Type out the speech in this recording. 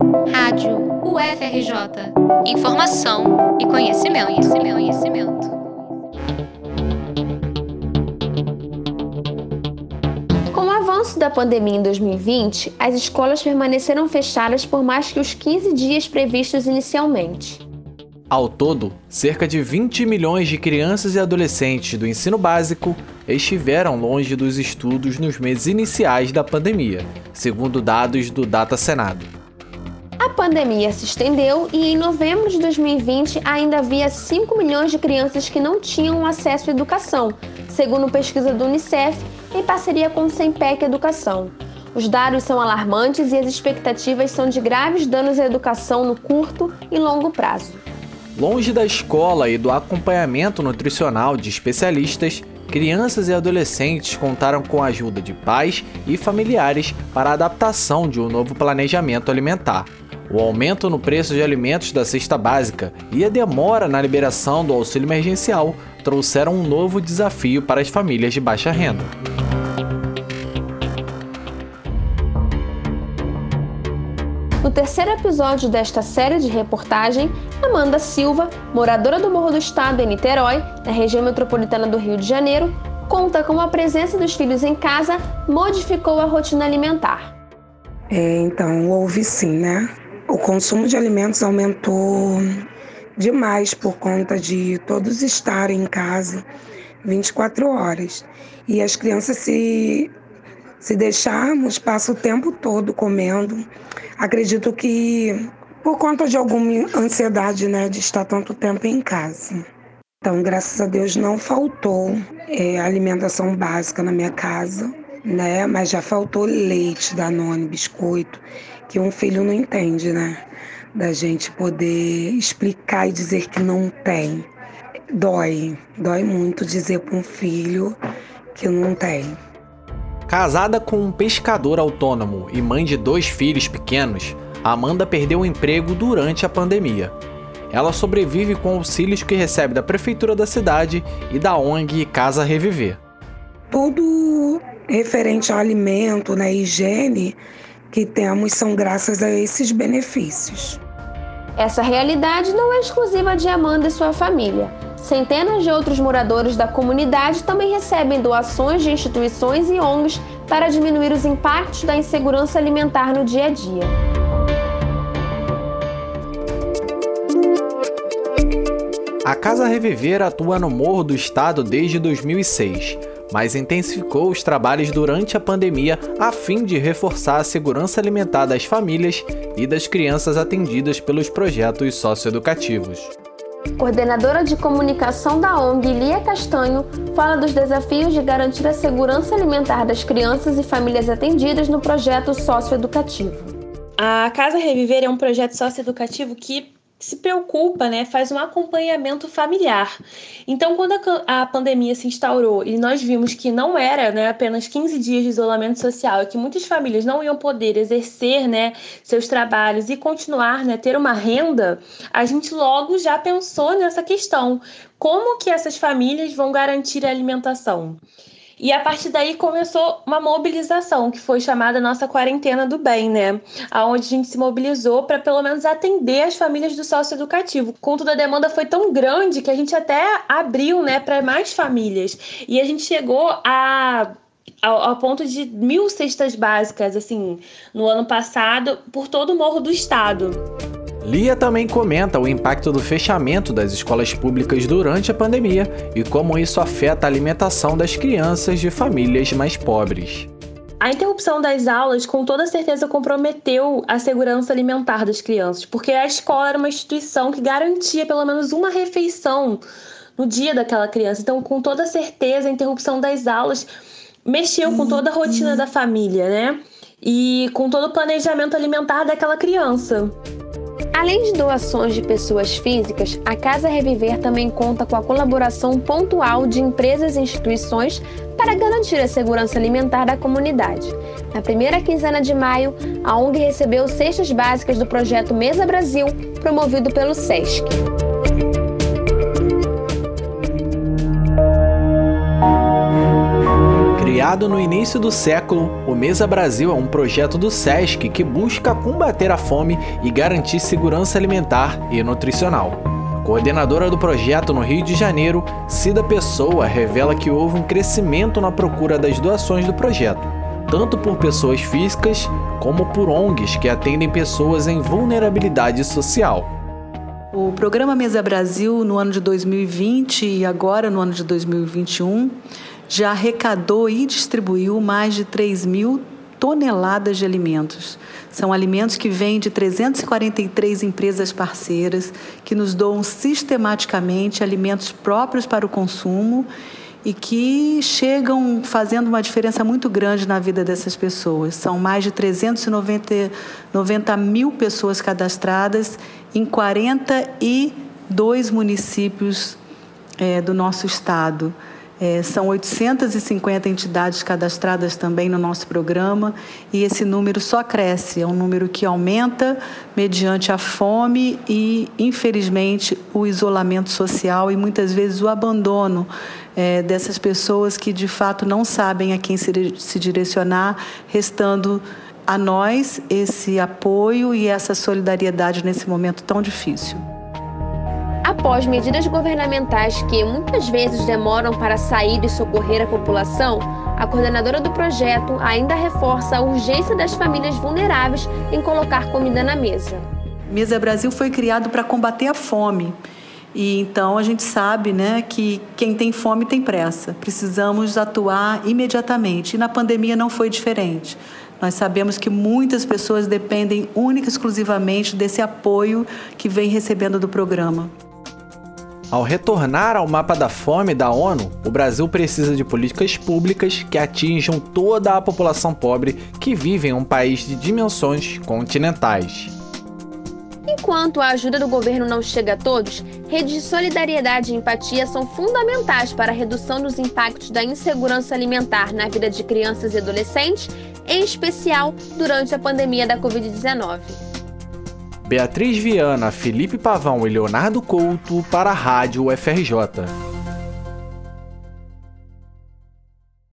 Rádio UFRJ. Informação e conhecimento, conhecimento, conhecimento. Com o avanço da pandemia em 2020, as escolas permaneceram fechadas por mais que os 15 dias previstos inicialmente. Ao todo, cerca de 20 milhões de crianças e adolescentes do ensino básico estiveram longe dos estudos nos meses iniciais da pandemia, segundo dados do Data Senado. Pandemia se estendeu e em novembro de 2020 ainda havia 5 milhões de crianças que não tinham acesso à educação, segundo pesquisa do Unicef em parceria com o SEMPEC Educação. Os dados são alarmantes e as expectativas são de graves danos à educação no curto e longo prazo. Longe da escola e do acompanhamento nutricional de especialistas, crianças e adolescentes contaram com a ajuda de pais e familiares para a adaptação de um novo planejamento alimentar. O aumento no preço de alimentos da cesta básica e a demora na liberação do auxílio emergencial trouxeram um novo desafio para as famílias de baixa renda. No terceiro episódio desta série de reportagem, Amanda Silva, moradora do Morro do Estado em Niterói, na região metropolitana do Rio de Janeiro, conta como a presença dos filhos em casa modificou a rotina alimentar. É, então, houve sim, né? O consumo de alimentos aumentou demais por conta de todos estarem em casa 24 horas. E as crianças se se deixarmos, passa o tempo todo comendo. Acredito que por conta de alguma ansiedade, né, de estar tanto tempo em casa. Então, graças a Deus, não faltou é, alimentação básica na minha casa, né? Mas já faltou leite, danone, biscoito, que um filho não entende, né? Da gente poder explicar e dizer que não tem. Dói, dói muito dizer para um filho que não tem. Casada com um pescador autônomo e mãe de dois filhos pequenos, Amanda perdeu o emprego durante a pandemia. Ela sobrevive com auxílios que recebe da prefeitura da cidade e da ONG Casa Reviver. Tudo referente ao alimento, na né, higiene que temos são graças a esses benefícios. Essa realidade não é exclusiva de Amanda e sua família. Centenas de outros moradores da comunidade também recebem doações de instituições e ONGs para diminuir os impactos da insegurança alimentar no dia a dia. A Casa Reviver atua no Morro do Estado desde 2006, mas intensificou os trabalhos durante a pandemia a fim de reforçar a segurança alimentar das famílias e das crianças atendidas pelos projetos socioeducativos. Coordenadora de comunicação da ONG, Lia Castanho, fala dos desafios de garantir a segurança alimentar das crianças e famílias atendidas no projeto socioeducativo. A Casa Reviver é um projeto socioeducativo que se preocupa, né, faz um acompanhamento familiar. Então, quando a, a, pandemia se instaurou e nós vimos que não era né, apenas 15 dias de isolamento social e que muitas famílias não iam poder exercer né, seus trabalhos e continuar, né, ter uma renda, a gente logo já pensou nessa questão. Como que essas famílias vão garantir a alimentação? E a partir daí começou uma mobilização, que foi chamada Nossa Quarentena do Bem, né? Onde a gente se mobilizou para pelo menos atender as famílias do sócio educativo. Contudo, a demanda foi tão grande que a gente até abriu, né, para mais famílias. E a gente chegou a ao, ao, ponto de mil cestas básicas, assim, no ano passado, por todo o morro do estado. Lia também comenta o impacto do fechamento das escolas públicas durante a pandemia e como isso afeta a alimentação das crianças de famílias mais pobres. A interrupção das aulas com toda certeza comprometeu a segurança alimentar das crianças, porque a escola era uma instituição que garantia pelo menos uma refeição no dia daquela criança. Então, com toda certeza, a interrupção das aulas mexeu com toda a rotina da família, né? E com todo o planejamento alimentar daquela criança. Além de doações de pessoas físicas, a Casa Reviver também conta com a colaboração pontual de empresas e instituições para garantir a segurança alimentar da comunidade. Na primeira quinzena de maio, a ONG recebeu cestas básicas do projeto Mesa Brasil, promovido pelo SESC. Criado no início do século, o Mesa Brasil é um projeto do SESC que busca combater a fome e garantir segurança alimentar e nutricional. Coordenadora do projeto no Rio de Janeiro, Cida Pessoa revela que houve um crescimento na procura das doações do projeto, tanto por pessoas físicas como por ONGs que atendem pessoas em vulnerabilidade social. O programa Mesa Brasil, no ano de 2020 e agora no ano de 2021, já arrecadou e distribuiu mais de 3 mil toneladas de alimentos. São alimentos que vêm de 343 empresas parceiras que nos doam sistematicamente alimentos próprios para o consumo e que chegam fazendo uma diferença muito grande na vida dessas pessoas. São mais de 390 90 mil pessoas cadastradas em 42 municípios é, do nosso estado. É, são 850 entidades cadastradas também no nosso programa e esse número só cresce. É um número que aumenta mediante a fome e, infelizmente, o isolamento social e muitas vezes o abandono é, dessas pessoas que de fato não sabem a quem se, se direcionar, restando a nós esse apoio e essa solidariedade nesse momento tão difícil. Após medidas governamentais que muitas vezes demoram para sair e socorrer a população, a coordenadora do projeto ainda reforça a urgência das famílias vulneráveis em colocar comida na mesa. Mesa Brasil foi criado para combater a fome. E então a gente sabe, né, que quem tem fome tem pressa. Precisamos atuar imediatamente. E na pandemia não foi diferente. Nós sabemos que muitas pessoas dependem única e exclusivamente desse apoio que vem recebendo do programa. Ao retornar ao mapa da fome da ONU, o Brasil precisa de políticas públicas que atinjam toda a população pobre que vive em um país de dimensões continentais. Enquanto a ajuda do governo não chega a todos, redes de solidariedade e empatia são fundamentais para a redução dos impactos da insegurança alimentar na vida de crianças e adolescentes, em especial durante a pandemia da Covid-19. Beatriz Viana, Felipe Pavão e Leonardo Couto para a Rádio UFRJ.